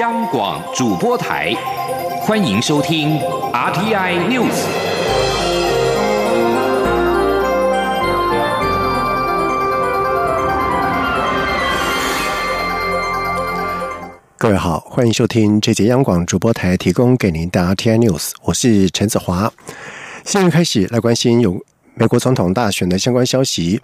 央广主播台，欢迎收听 RTI News。各位好，欢迎收听这节央广主播台提供给您的 RTI News，我是陈子华。现在开始来关心有。美国总统大选的相关消息。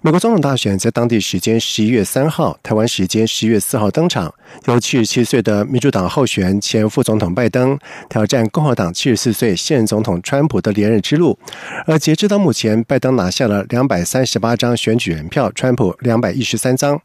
美国总统大选在当地时间十一月三号，台湾时间十一月四号登场。由七十七岁的民主党候选前副总统拜登挑战共和党七十四岁现任总统川普的连任之路。而截至到目前，拜登拿下了两百三十八张选举人票，川普两百一十三张。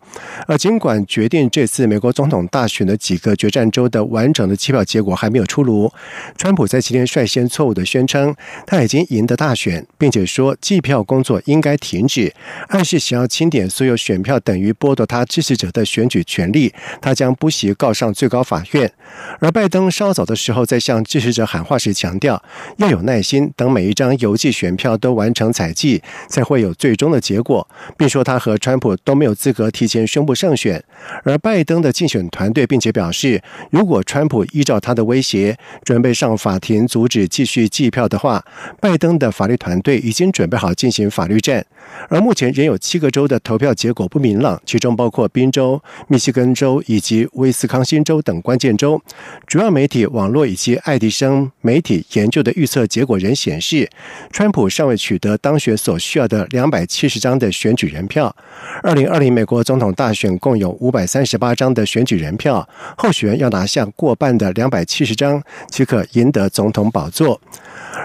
而尽管决定这次美国总统大选的几个决战州的完整的计票结果还没有出炉，川普在今天率先错误的宣称他已经赢得大选，并且说。计票工作应该停止，暗示想要清点所有选票等于剥夺他支持者的选举权利，他将不惜告上最高法院。而拜登稍早的时候在向支持者喊话时强调，要有耐心，等每一张邮寄选票都完成采集，才会有最终的结果，并说他和川普都没有资格提前宣布胜选。而拜登的竞选团队并且表示，如果川普依照他的威胁准备上法庭阻止继续计票的话，拜登的法律团队已经准备好进行法律战。而目前仍有七个州的投票结果不明朗，其中包括宾州、密西根州以及威斯康星州等关键州。主要媒体、网络以及爱迪生媒体研究的预测结果仍显示，川普尚未取得当选所需要的两百七十张的选举人票。二零二零美国总统大选共有五百三十八张的选举人票，候选人要拿下过半的两百七十张，即可赢得总统宝座。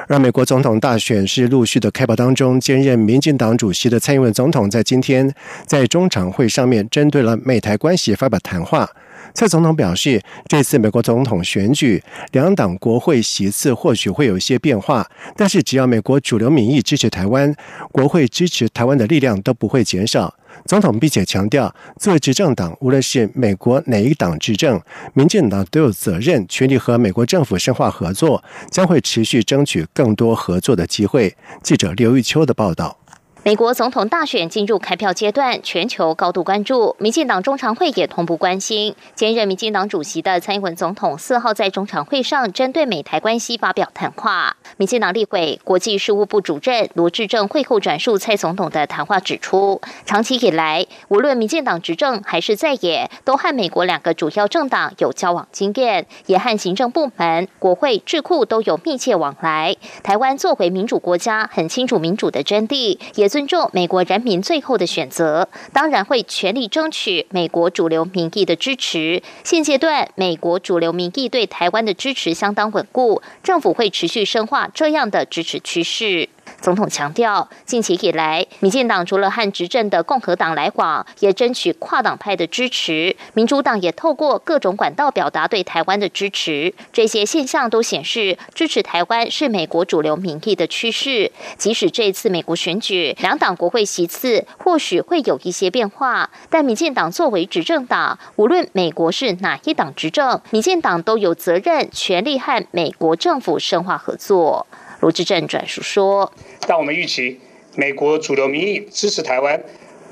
让美国总统大选是陆续的开跑当中，兼任民进党主席的蔡英文总统在今天在中常会上面针对了美台关系发表谈话。蔡总统表示，这次美国总统选举，两党国会席次或许会有一些变化，但是只要美国主流民意支持台湾，国会支持台湾的力量都不会减少。总统并且强调，作为执政党，无论是美国哪一党执政，民进党都有责任、全力和美国政府深化合作，将会持续争取更多合作的机会。记者刘玉秋的报道。美国总统大选进入开票阶段，全球高度关注。民进党中常会也同步关心。兼任民进党主席的蔡英文总统四号在中常会上针对美台关系发表谈话。民进党立委国际事务部主任罗志正会后转述蔡总统的谈话，指出，长期以来，无论民进党执政还是在野，都和美国两个主要政党有交往经验，也和行政部门、国会、智库都有密切往来。台湾作为民主国家，很清楚民主的真谛，也。尊重美国人民最后的选择，当然会全力争取美国主流民意的支持。现阶段，美国主流民意对台湾的支持相当稳固，政府会持续深化这样的支持趋势。总统强调，近期以来，民进党除了和执政的共和党来往，也争取跨党派的支持。民主党也透过各种管道表达对台湾的支持。这些现象都显示，支持台湾是美国主流民意的趋势。即使这次美国选举，两党国会席次或许会有一些变化，但民进党作为执政党，无论美国是哪一党执政，民进党都有责任、权力和美国政府深化合作。卢志正转述说：“但我们预期，美国主流民意支持台湾，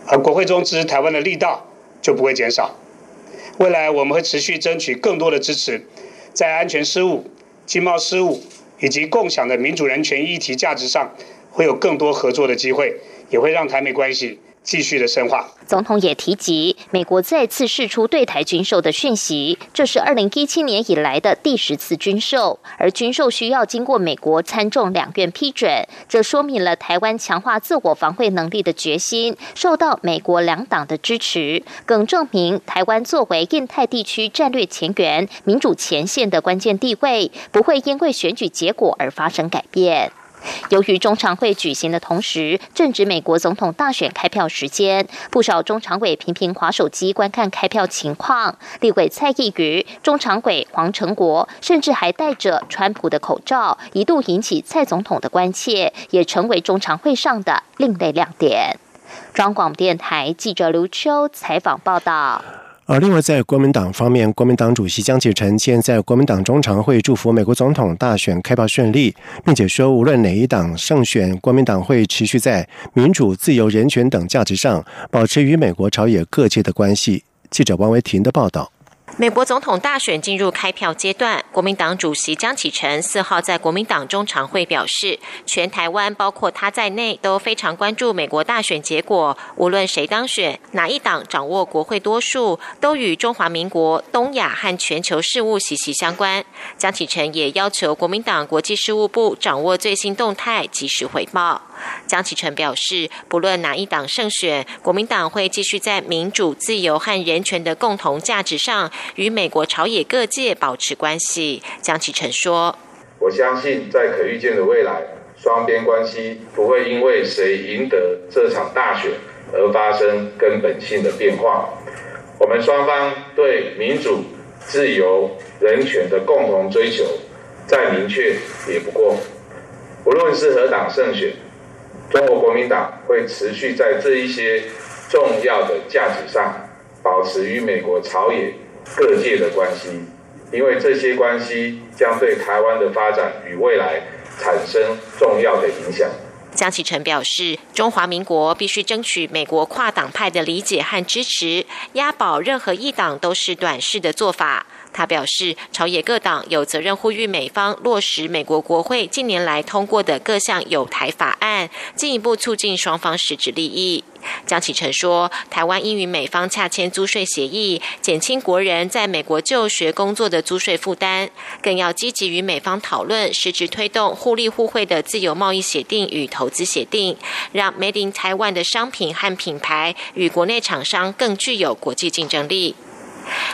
而国会中支持台湾的力道就不会减少。未来我们会持续争取更多的支持，在安全事务、经贸事务以及共享的民主人权议题价值上，会有更多合作的机会，也会让台美关系。”继续的深化。总统也提及，美国再次释出对台军售的讯息，这是二零一七年以来的第十次军售，而军售需要经过美国参众两院批准，这说明了台湾强化自我防卫能力的决心受到美国两党的支持，更证明台湾作为印太地区战略前沿、民主前线的关键地位，不会因为选举结果而发生改变。由于中常会举行的同时正值美国总统大选开票时间，不少中常委频频划手机观看开票情况。立委蔡意瑜、中常委黄成国甚至还戴着川普的口罩，一度引起蔡总统的关切，也成为中常会上的另类亮点。中广电台记者刘秋采访报道。而另外，在国民党方面，国民党主席江启臣现在国民党中常会祝福美国总统大选开票顺利，并且说，无论哪一党胜选，国民党会持续在民主、自由、人权等价值上保持与美国朝野各界的关系。记者王维婷的报道。美国总统大选进入开票阶段，国民党主席江启臣四号在国民党中常会表示，全台湾包括他在内都非常关注美国大选结果，无论谁当选，哪一党掌握国会多数，都与中华民国、东亚和全球事务息息相关。江启臣也要求国民党国际事务部掌握最新动态，及时回报。江启臣表示，不论哪一党胜选，国民党会继续在民主、自由和人权的共同价值上，与美国朝野各界保持关系。江启臣说：“我相信，在可预见的未来，双边关系不会因为谁赢得这场大选而发生根本性的变化。我们双方对民主、自由、人权的共同追求，再明确也不过。无论是何党胜选。”中国国民党会持续在这一些重要的价值上保持与美国朝野各界的关系，因为这些关系将对台湾的发展与未来产生重要的影响。江启臣表示，中华民国必须争取美国跨党派的理解和支持，押宝任何一党都是短视的做法。他表示，朝野各党有责任呼吁美方落实美国国会近年来通过的各项有台法案，进一步促进双方实质利益。江启臣说，台湾应与美方洽签租税协议，减轻国人在美国就学工作的租税负担，更要积极与美方讨论实质推动互利互惠的自由贸易协定与投资协定，让 Made in Taiwan 的商品和品牌与国内厂商更具有国际竞争力。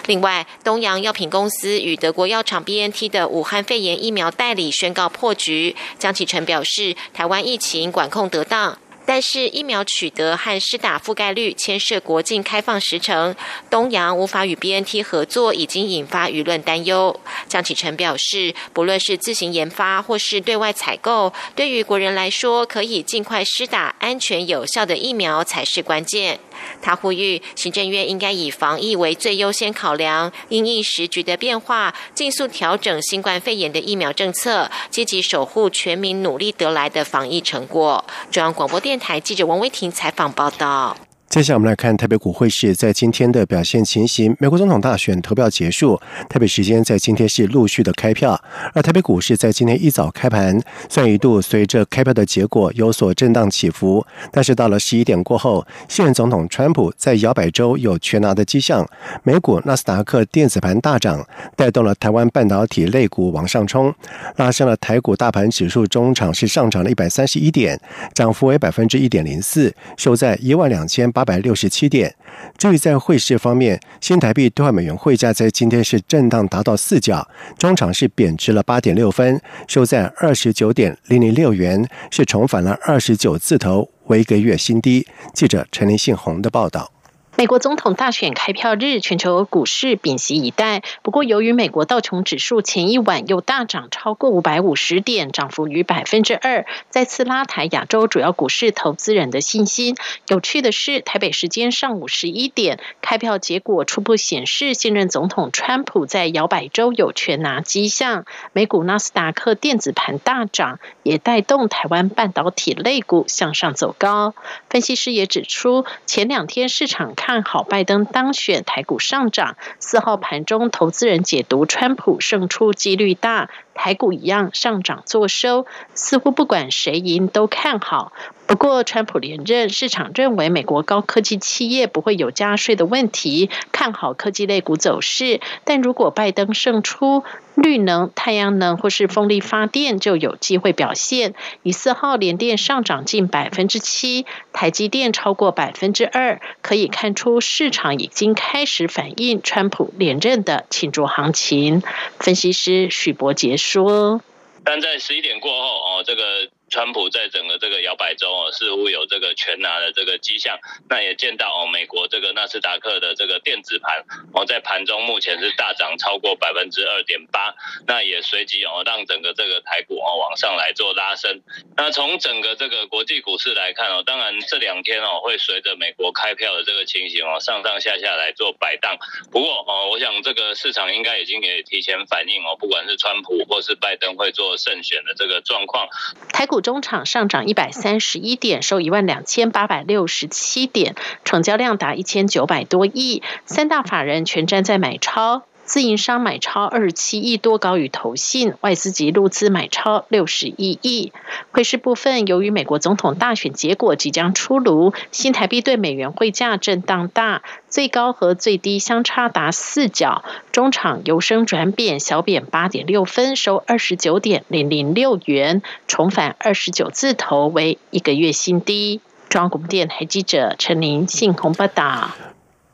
另外，东洋药品公司与德国药厂 BNT 的武汉肺炎疫苗代理宣告破局。江启臣表示，台湾疫情管控得当。但是疫苗取得和施打覆盖率牵涉国境开放时程，东洋无法与 BNT 合作，已经引发舆论担忧。江启臣表示，不论是自行研发或是对外采购，对于国人来说，可以尽快施打安全有效的疫苗才是关键。他呼吁行政院应该以防疫为最优先考量，因应时局的变化，尽速调整新冠肺炎的疫苗政策，积极守护全民努力得来的防疫成果。中央广播电台记者王威婷采访报道。接下来我们来看台北股汇市在今天的表现情形。美国总统大选投票结束，台北时间在今天是陆续的开票。而台北股市在今天一早开盘，虽然一度随着开票的结果有所震荡起伏，但是到了十一点过后，现任总统川普在摇摆州有全拿的迹象。美股纳斯达克电子盘大涨，带动了台湾半导体类股往上冲，拉升了台股大盘指数中场是上涨了一百三十一点，涨幅为百分之一点零四，收在一万两千八。百六十七点。至于在汇市方面，新台币兑换美元汇价在今天是震荡达到四角，中场是贬值了八点六分，收在二十九点零零六元，是重返了二十九字头，为一个月新低。记者陈林信宏的报道。美国总统大选开票日，全球股市屏息以待。不过，由于美国道琼指数前一晚又大涨超过五百五十点，涨幅逾百分之二，再次拉抬亚洲主要股市投资人的信心。有趣的是，台北时间上午十一点，开票结果初步显示，现任总统川普在摇摆州有权拿迹象。美股纳斯达克电子盘大涨，也带动台湾半导体类股向上走高。分析师也指出，前两天市场看。看好拜登当选，台股上涨。四号盘中，投资人解读川普胜出几率大，台股一样上涨作收，似乎不管谁赢都看好。不过，川普连任，市场认为美国高科技企业不会有加税的问题，看好科技类股走势。但如果拜登胜出，绿能、太阳能或是风力发电就有机会表现。以四号连电上涨近百分之七，台积电超过百分之二，可以看出市场已经开始反映川普连任的庆祝行情。分析师许博杰说：“但在十一点过后，哦，这个。”川普在整个这个摇摆州哦，似乎有这个全拿的这个迹象。那也见到哦，美国这个纳斯达克的这个电子盘哦，在盘中目前是大涨超过百分之二点八。那也随即哦，让整个这个台股哦往上来做拉升。那从整个这个国际股市来看哦，当然这两天哦会随着美国开票的这个情形哦，上上下下来做摆荡。不过哦，我想这个市场应该已经也提前反映哦，不管是川普或是拜登会做胜选的这个状况，台股。中场上涨一百三十一点，收一万两千八百六十七点，成交量达一千九百多亿，三大法人全站在买超。自营商买超二十七亿多，高于投信；外资及入资买超六十一亿。汇市部分，由于美国总统大选结果即将出炉，新台币对美元汇价震荡大，最高和最低相差达四角。中场由升转贬，小贬八点六分，收二十九点零零六元，重返二十九字头，为一个月新低。中央广播电台记者陈琳信鸿报道。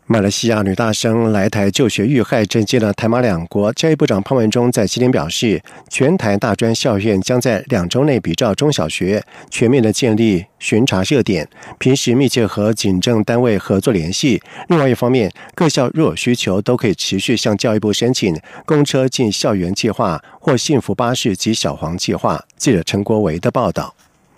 马来西亚女大生来台就学遇害，震惊了台马两国。教育部长潘文忠在今天表示，全台大专校院将在两周内比照中小学，全面的建立巡查热点，平时密切和警政单位合作联系。另外一方面，各校若有需求，都可以持续向教育部申请公车进校园计划或幸福巴士及小黄计划。记者陈国维的报道。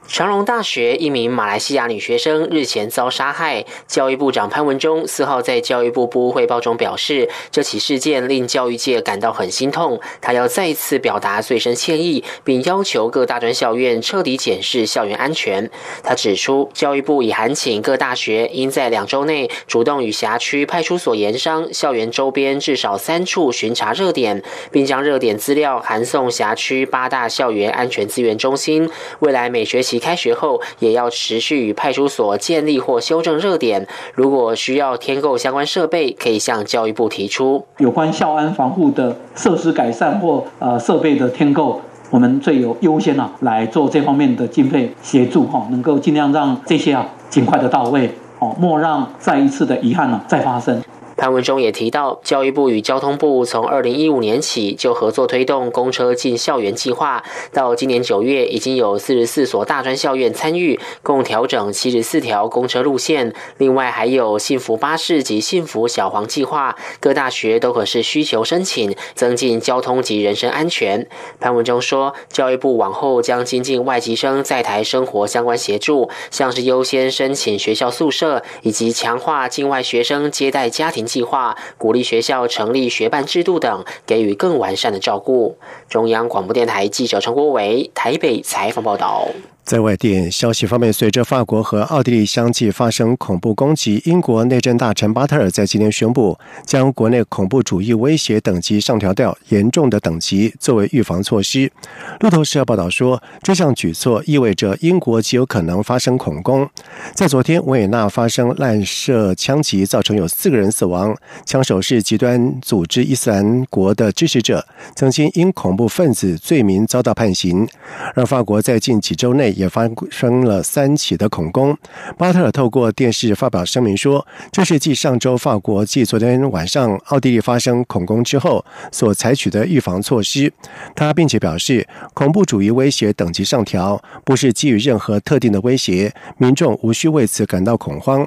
长隆大学一名马来西亚女学生日前遭杀害，教育部长潘文忠四号在教育部部务汇报中表示，这起事件令教育界感到很心痛，他要再次表达最深歉意，并要求各大专校院彻底检视校园安全。他指出，教育部已函请各大学应在两周内主动与辖区派出所研商校园周边至少三处巡查热点，并将热点资料函送辖区八大校园安全资源中心。未来每学期。开学后也要持续与派出所建立或修正热点。如果需要添购相关设备，可以向教育部提出有关校安防护的设施改善或呃设备的添购，我们最有优先啊来做这方面的经费协助哈，能够尽量让这些啊尽快的到位哦，莫让再一次的遗憾呢再发生。潘文忠也提到，教育部与交通部从二零一五年起就合作推动公车进校园计划，到今年九月，已经有四十四所大专校院参与，共调整七十四条公车路线。另外，还有幸福巴士及幸福小黄计划，各大学都可是需求申请，增进交通及人身安全。潘文忠说，教育部往后将精进外籍生在台生活相关协助，像是优先申请学校宿舍，以及强化境外学生接待家庭。计划鼓励学校成立学办制度等，给予更完善的照顾。中央广播电台记者陈国伟台北采访报道。在外电消息方面，随着法国和奥地利相继发生恐怖攻击，英国内政大臣巴特尔在今天宣布，将国内恐怖主义威胁等级上调到严重的等级，作为预防措施。路透社报道说，这项举措意味着英国极有可能发生恐攻。在昨天，维也纳发生滥射枪击，造成有四个人死亡，枪手是极端组织伊斯兰国的支持者，曾经因恐怖分子罪名遭到判刑。而法国在近几周内。也发生了三起的恐攻。巴特尔透过电视发表声明说，这是继上周法国继昨天晚上奥地利发生恐攻之后所采取的预防措施。他并且表示，恐怖主义威胁等级上调不是基于任何特定的威胁，民众无需为此感到恐慌。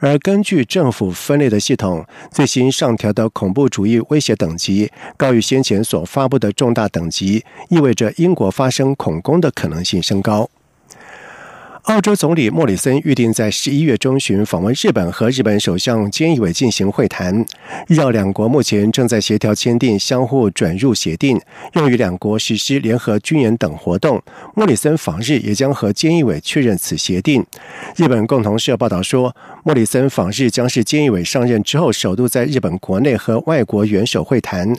而根据政府分类的系统，最新上调的恐怖主义威胁等级高于先前所发布的重大等级，意味着英国发生恐攻的可能性升高。澳洲总理莫里森预定在十一月中旬访问日本，和日本首相菅义伟进行会谈。日澳两国目前正在协调签订相互转入协定，用于两国实施联合军演等活动。莫里森访日也将和菅义伟确认此协定。日本共同社报道说，莫里森访日将是菅义伟上任之后首度在日本国内和外国元首会谈。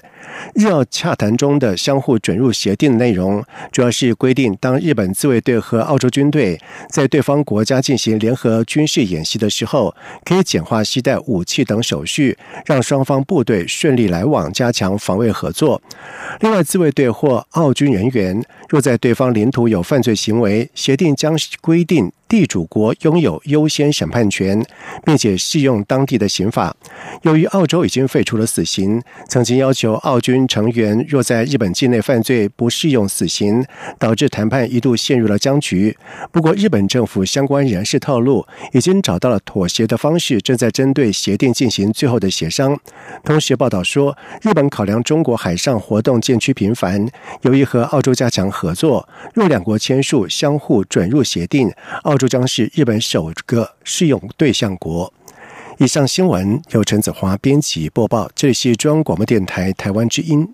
日澳洽谈中的相互转入协定的内容，主要是规定当日本自卫队和澳洲军队。在对方国家进行联合军事演习的时候，可以简化携带武器等手续，让双方部队顺利来往，加强防卫合作。另外，自卫队或澳军人员若在对方领土有犯罪行为，协定将规定。地主国拥有优先审判权，并且适用当地的刑法。由于澳洲已经废除了死刑，曾经要求澳军成员若在日本境内犯罪不适用死刑，导致谈判一度陷入了僵局。不过，日本政府相关人士透露，已经找到了妥协的方式，正在针对协定进行最后的协商。同时，报道说，日本考量中国海上活动渐趋频繁，由于和澳洲加强合作，若两国签署相互准入协定，澳。这将是日本首个适用对象国。以上新闻由陈子华编辑播报，这里是中央广播电台台湾之音。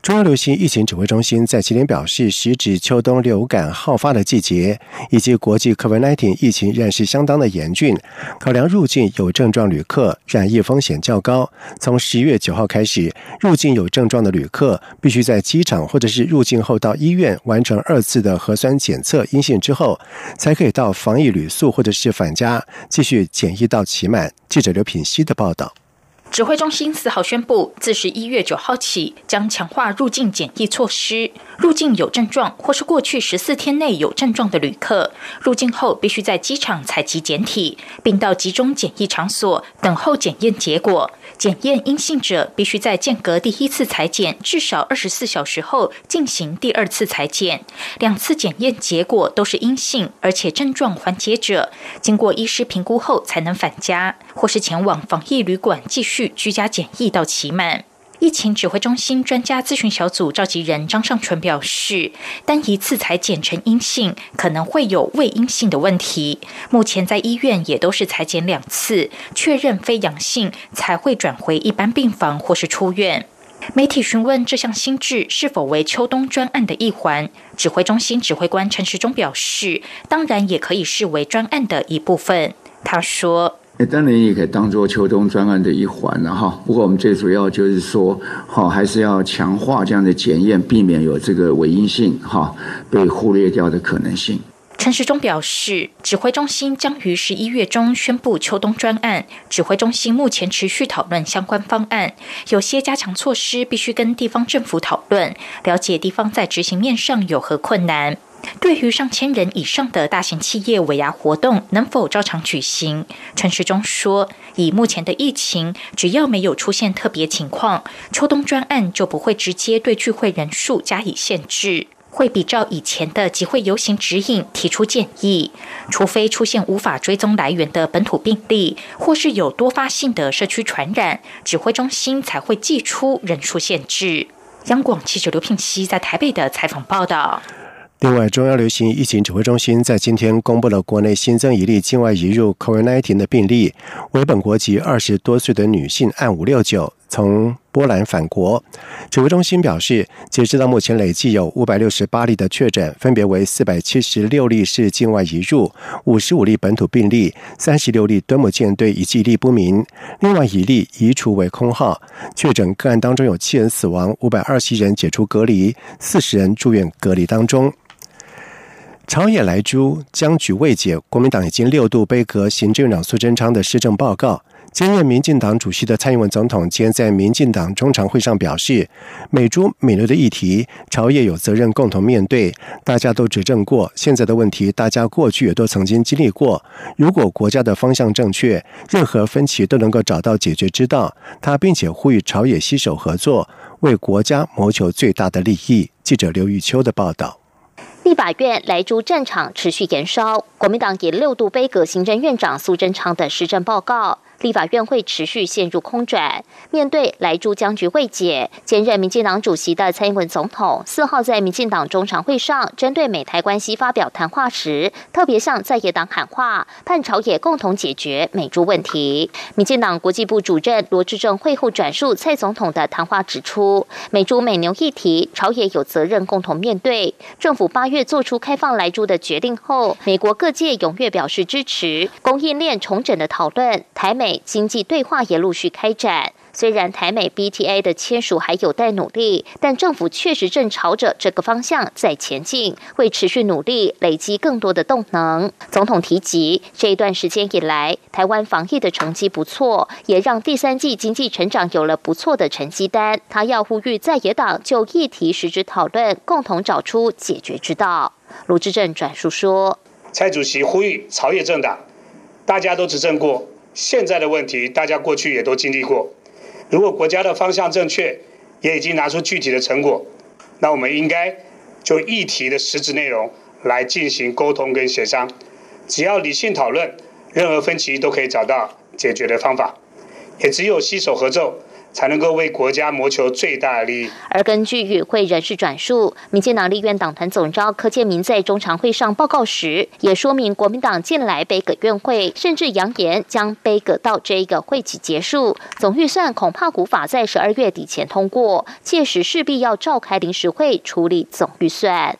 中央流行疫情指挥中心在今天表示，时值秋冬流感好发的季节，以及国际 COVID-19 疫情仍然是相当的严峻，考量入境有症状旅客染疫风险较高，从十一月九号开始，入境有症状的旅客必须在机场或者是入境后到医院完成二次的核酸检测阴性之后，才可以到防疫旅宿或者是返家继续检疫到期满。记者刘品希的报道。指挥中心四号宣布，自十一月九号起，将强化入境检疫措施。入境有症状或是过去十四天内有症状的旅客，入境后必须在机场采集检体，并到集中检疫场所等候检验结果。检验阴性者，必须在间隔第一次裁剪至少二十四小时后进行第二次裁剪。两次检验结果都是阴性，而且症状缓解者，经过医师评估后才能返家，或是前往防疫旅馆继续居家检疫到期满。疫情指挥中心专家咨询小组召集人张尚纯表示，单一次才检成阴性，可能会有未阴性的问题。目前在医院也都是裁剪两次，确认非阳性才会转回一般病房或是出院。媒体询问这项新制是否为秋冬专案的一环，指挥中心指挥官陈时中表示，当然也可以视为专案的一部分。他说。那当然也可以当做秋冬专案的一环了哈。不过我们最主要就是说，好还是要强化这样的检验，避免有这个伪阴性哈被忽略掉的可能性。陈时中表示，指挥中心将于十一月中宣布秋冬专案。指挥中心目前持续讨论相关方案，有些加强措施必须跟地方政府讨论，了解地方在执行面上有何困难。对于上千人以上的大型企业尾牙活动能否照常举行？陈时中说，以目前的疫情，只要没有出现特别情况，秋冬专案就不会直接对聚会人数加以限制，会比照以前的集会游行指引提出建议。除非出现无法追踪来源的本土病例，或是有多发性的社区传染，指挥中心才会寄出人数限制。央广记者刘聘熙在台北的采访报道。另外，中央流行疫情指挥中心在今天公布了国内新增一例境外移入 COVID-19 的病例，为本国籍二十多岁的女性，按五六九从波兰返国。指挥中心表示，截止到目前，累计有五百六十八例的确诊，分别为四百七十六例是境外移入，五十五例本土病例，三十六例端木舰队以及一例不明，另外一例移除为空号。确诊个案当中有七人死亡，五百二十一人解除隔离，四十人住院隔离当中。朝野来珠僵局未解，国民党已经六度背阁行政长苏贞昌的施政报告。兼任民进党主席的蔡英文总统今天在民进党中常会上表示，美猪美牛的议题，朝野有责任共同面对。大家都执政过，现在的问题大家过去也都曾经经历过。如果国家的方向正确，任何分歧都能够找到解决之道。他并且呼吁朝野携手合作，为国家谋求最大的利益。记者刘玉秋的报道。立法院莱猪战场持续延烧，国民党也六度杯葛行政院长苏贞昌的施政报告。立法院会持续陷入空转。面对莱猪僵局未解，兼任民进党主席的蔡英文总统四号在民进党中常会上，针对美台关系发表谈话时，特别向在野党喊话，盼朝野共同解决美猪问题。民进党国际部主任罗志正会后转述蔡总统的谈话，指出美猪美牛议题，朝野有责任共同面对。政府八月做出开放莱猪的决定后，美国各界踊跃表示支持供应链重整的讨论，台美。经济对话也陆续开展，虽然台美 BTA 的签署还有待努力，但政府确实正朝着这个方向在前进，会持续努力，累积更多的动能。总统提及，这一段时间以来，台湾防疫的成绩不错，也让第三季经济成长有了不错的成绩单。他要呼吁在野党就议题实质讨论，共同找出解决之道。卢志正转述说，蔡主席呼吁朝野政党，大家都执政过。现在的问题，大家过去也都经历过。如果国家的方向正确，也已经拿出具体的成果，那我们应该就议题的实质内容来进行沟通跟协商。只要理性讨论，任何分歧都可以找到解决的方法。也只有携手合奏，才能够为国家谋求最大利益。而根据与会人士转述，民进党立院党团总召柯建明在中常会上报告时，也说明国民党近来杯葛院会，甚至扬言将杯葛到这一个会期结束。总预算恐怕无法在十二月底前通过，届时势必要召开临时会处理总预算。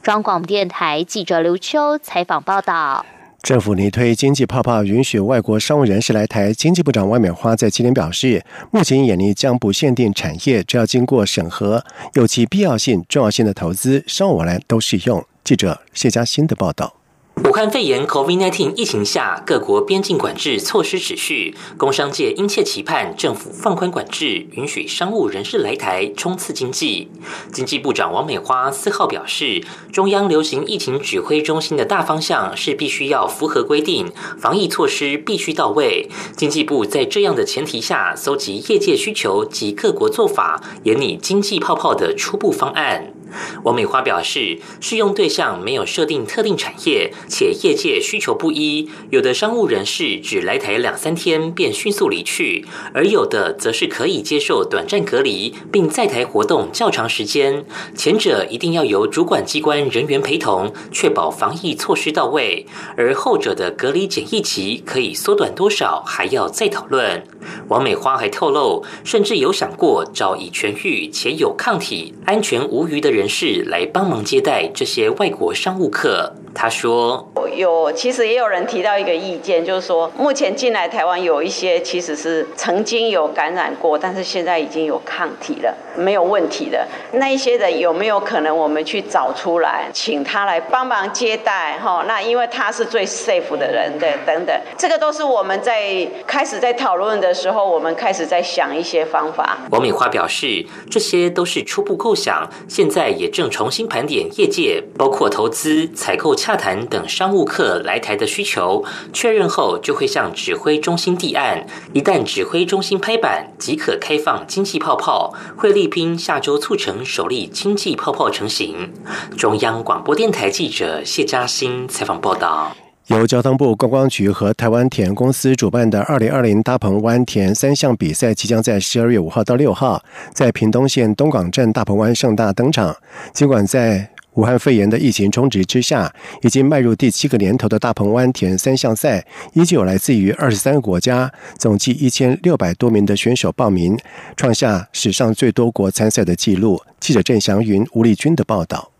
中广电台记者刘秋采访报道。政府拟推经济泡泡，允许外国商务人士来台。经济部长万美花在今天表示，目前眼力将不限定产业，只要经过审核，有其必要性、重要性的投资，商务往来都适用。记者谢佳欣的报道。武汉肺炎 （COVID-19） 疫情下，各国边境管制措施持续，工商界殷切期盼政府放宽管制，允许商务人士来台冲刺经济。经济部长王美花四号表示，中央流行疫情指挥中心的大方向是必须要符合规定，防疫措施必须到位。经济部在这样的前提下，搜集业界需求及各国做法，研拟经济泡泡的初步方案。王美花表示，适用对象没有设定特定产业，且业界需求不一。有的商务人士只来台两三天便迅速离去，而有的则是可以接受短暂隔离，并在台活动较长时间。前者一定要由主管机关人员陪同，确保防疫措施到位；而后者的隔离检疫期可以缩短多少，还要再讨论。王美花还透露，甚至有想过找已痊愈且有抗体、安全无虞的人人士来帮忙接待这些外国商务客。他说：“有，其实也有人提到一个意见，就是说，目前进来台湾有一些其实是曾经有感染过，但是现在已经有抗体了，没有问题的。那一些人有没有可能我们去找出来，请他来帮忙接待？哈，那因为他是最 safe 的人，对，等等，这个都是我们在开始在讨论的时候，我们开始在想一些方法。”王美花表示，这些都是初步构想，现在也正重新盘点业界，包括投资、采购。洽谈等商务客来台的需求确认后，就会向指挥中心递案。一旦指挥中心拍板，即可开放经济泡泡。会力拼下周促成首例经济泡泡成型。中央广播电台记者谢嘉欣采访报道。由交通部观光局和台湾田公司主办的二零二零大鹏湾田三项比赛，即将在十二月五号到六号在屏东县东港镇大鹏湾盛大登场。尽管在武汉肺炎的疫情冲击之下，已经迈入第七个年头的大鹏湾田三项赛，依旧来自于二十三个国家，总计一千六百多名的选手报名，创下史上最多国参赛的纪录。记者郑祥云、吴丽君的报道。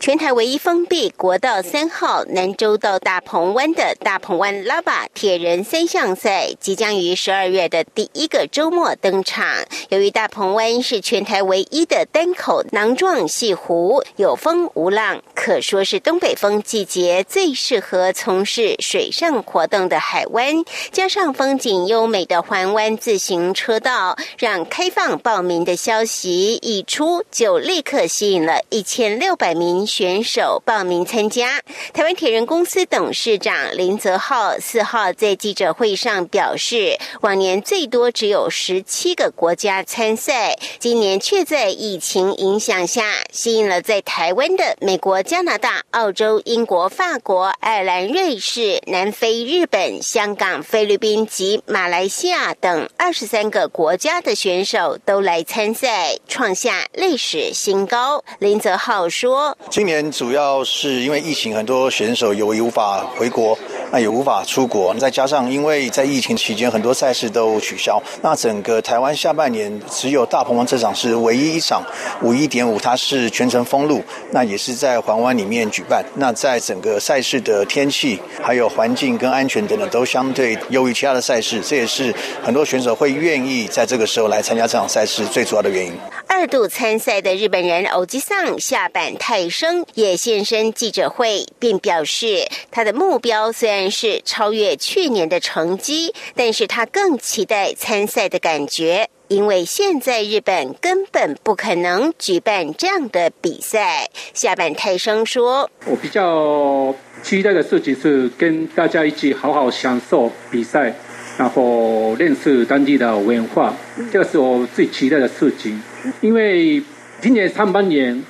全台唯一封闭国道三号南州到大鹏湾的大鹏湾拉巴铁人三项赛即将于十二月的第一个周末登场。由于大鹏湾是全台唯一的单口囊状细湖，有风无浪，可说是东北风季节最适合从事水上活动的海湾。加上风景优美的环湾自行车道，让开放报名的消息一出，就立刻吸引了一千六百名。选手报名参加。台湾铁人公司董事长林泽浩四号在记者会上表示，往年最多只有十七个国家参赛，今年却在疫情影响下，吸引了在台湾的美国、加拿大、澳洲、英国、法国、爱尔兰、瑞士、南非、日本、香港、菲律宾及马来西亚等二十三个国家的选手都来参赛，创下历史新高。林泽浩说。今年主要是因为疫情，很多选手由于无法回国，那也无法出国，再加上因为在疫情期间很多赛事都取消，那整个台湾下半年只有大鹏湾这场是唯一一场五一点五，它是全程封路，那也是在环湾里面举办。那在整个赛事的天气、还有环境跟安全等等都相对优于其他的赛事，这也是很多选手会愿意在这个时候来参加这场赛事最主要的原因。二度参赛的日本人欧吉桑下板生也现身记者会，并表示他的目标虽然是超越去年的成绩，但是他更期待参赛的感觉，因为现在日本根本不可能举办这样的比赛。下半泰生说：“我比较期待的事情是跟大家一起好好享受比赛，然后认识当地的文化，这个是我最期待的事情。”因为今年上半年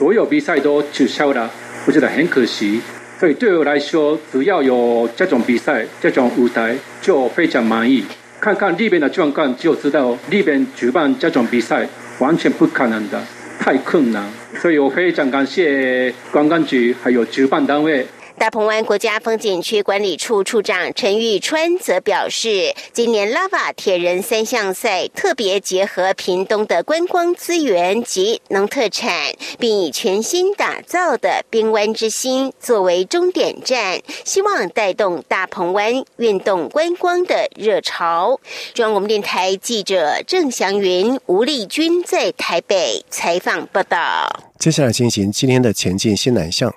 所有比赛都取消了，我觉得很可惜。所以对我来说，只要有这种比赛、这种舞台，就非常满意。看看那边的状况，就知道那边举办这种比赛完全不可能的，太困难。所以我非常感谢观光局还有主办单位。大鹏湾国家风景区管理处处长陈玉川则表示，今年拉瓦铁人三项赛特别结合屏东的观光资源及农特产，并以全新打造的冰湾之星作为终点站，希望带动大鹏湾运动观光的热潮。中央广电台记者郑祥云、吴丽君在台北采访报道。接下来进行今天的前进新南向。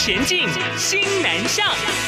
前进新南向。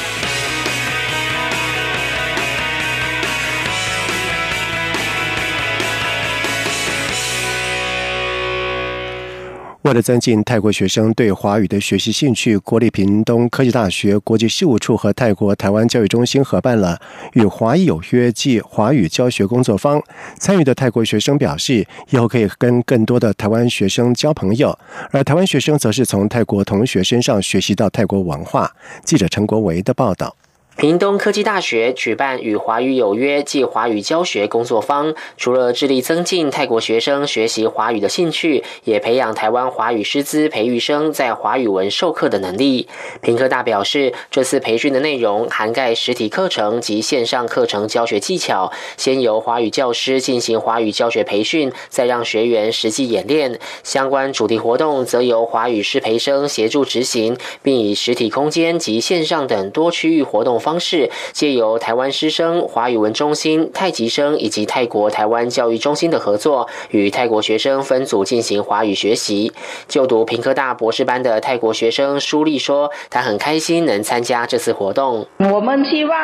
为了增进泰国学生对华语的学习兴趣，国立屏东科技大学国际事务处和泰国台湾教育中心合办了“与华裔有约”暨华语教学工作坊。参与的泰国学生表示，以后可以跟更多的台湾学生交朋友，而台湾学生则是从泰国同学身上学习到泰国文化。记者陈国维的报道。屏东科技大学举办与华语有约暨华语教学工作坊，除了致力增进泰国学生学习华语的兴趣，也培养台湾华语师资培育生在华语文授课的能力。屏科大表示，这次培训的内容涵盖实体课程及线上课程教学技巧，先由华语教师进行华语教学培训，再让学员实际演练。相关主题活动则由华语师培生协助执行，并以实体空间及线上等多区域活动。方方式借由台湾师生、华语文中心、太极生以及泰国台湾教育中心的合作，与泰国学生分组进行华语学习。就读平科大博士班的泰国学生舒丽说：“他很开心能参加这次活动。我们希望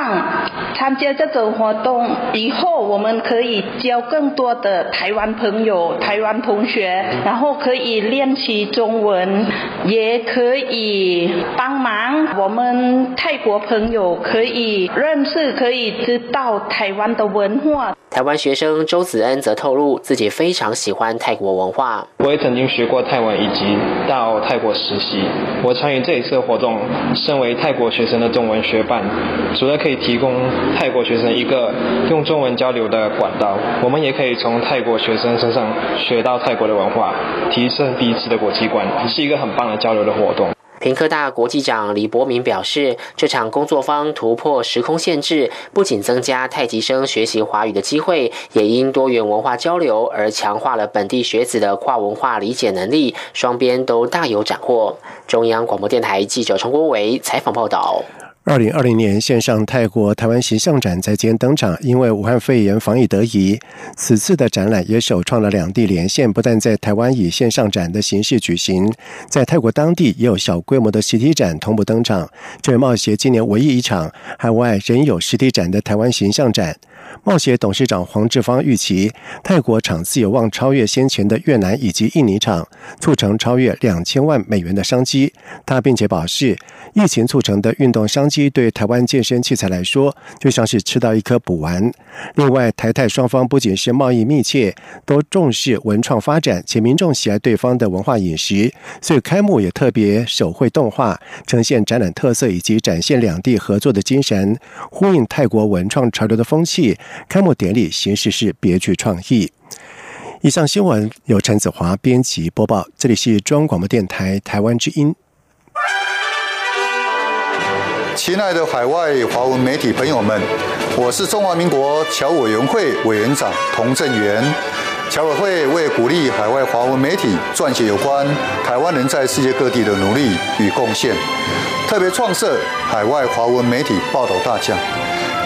参加这种活动以后，我们可以交更多的台湾朋友、台湾同学，然后可以练习中文，也可以帮忙我们泰国朋友。”可以认识，可以知道台湾的文化。台湾学生周子恩则透露，自己非常喜欢泰国文化。我也曾经学过泰文，以及到泰国实习。我参与这一次活动，身为泰国学生的中文学伴，除了可以提供泰国学生一个用中文交流的管道，我们也可以从泰国学生身上学到泰国的文化，提升彼此的国际观，是一个很棒的交流的活动。平科大国际长李博明表示，这场工作方突破时空限制，不仅增加太极生学习华语的机会，也因多元文化交流而强化了本地学子的跨文化理解能力，双边都大有斩获。中央广播电台记者陈国维采访报道。二零二零年线上泰国台湾形象展在今天登场，因为武汉肺炎防疫得宜，此次的展览也首创了两地连线，不但在台湾以线上展的形式举行，在泰国当地也有小规模的实体展同步登场。这是贸协今年唯一一场海外仍有实体展的台湾形象展。冒险董事长黄志芳预期，泰国场次有望超越先前的越南以及印尼场，促成超越两千万美元的商机。他并且表示，疫情促成的运动商机对台湾健身器材来说，就像是吃到一颗补丸。另外，台泰双方不仅是贸易密切，都重视文创发展，且民众喜爱对方的文化饮食，所以开幕也特别手绘动画，呈现展览特色以及展现两地合作的精神，呼应泰国文创潮流的风气。开幕典礼形式是别具创意。以上新闻由陈子华编辑播报，这里是中央广播电台台湾之音。亲爱的海外华文媒体朋友们，我是中华民国侨委员会委员长童振源。侨委会为鼓励海外华文媒体撰写有关台湾人在世界各地的努力与贡献，特别创设海外华文媒体报道大奖。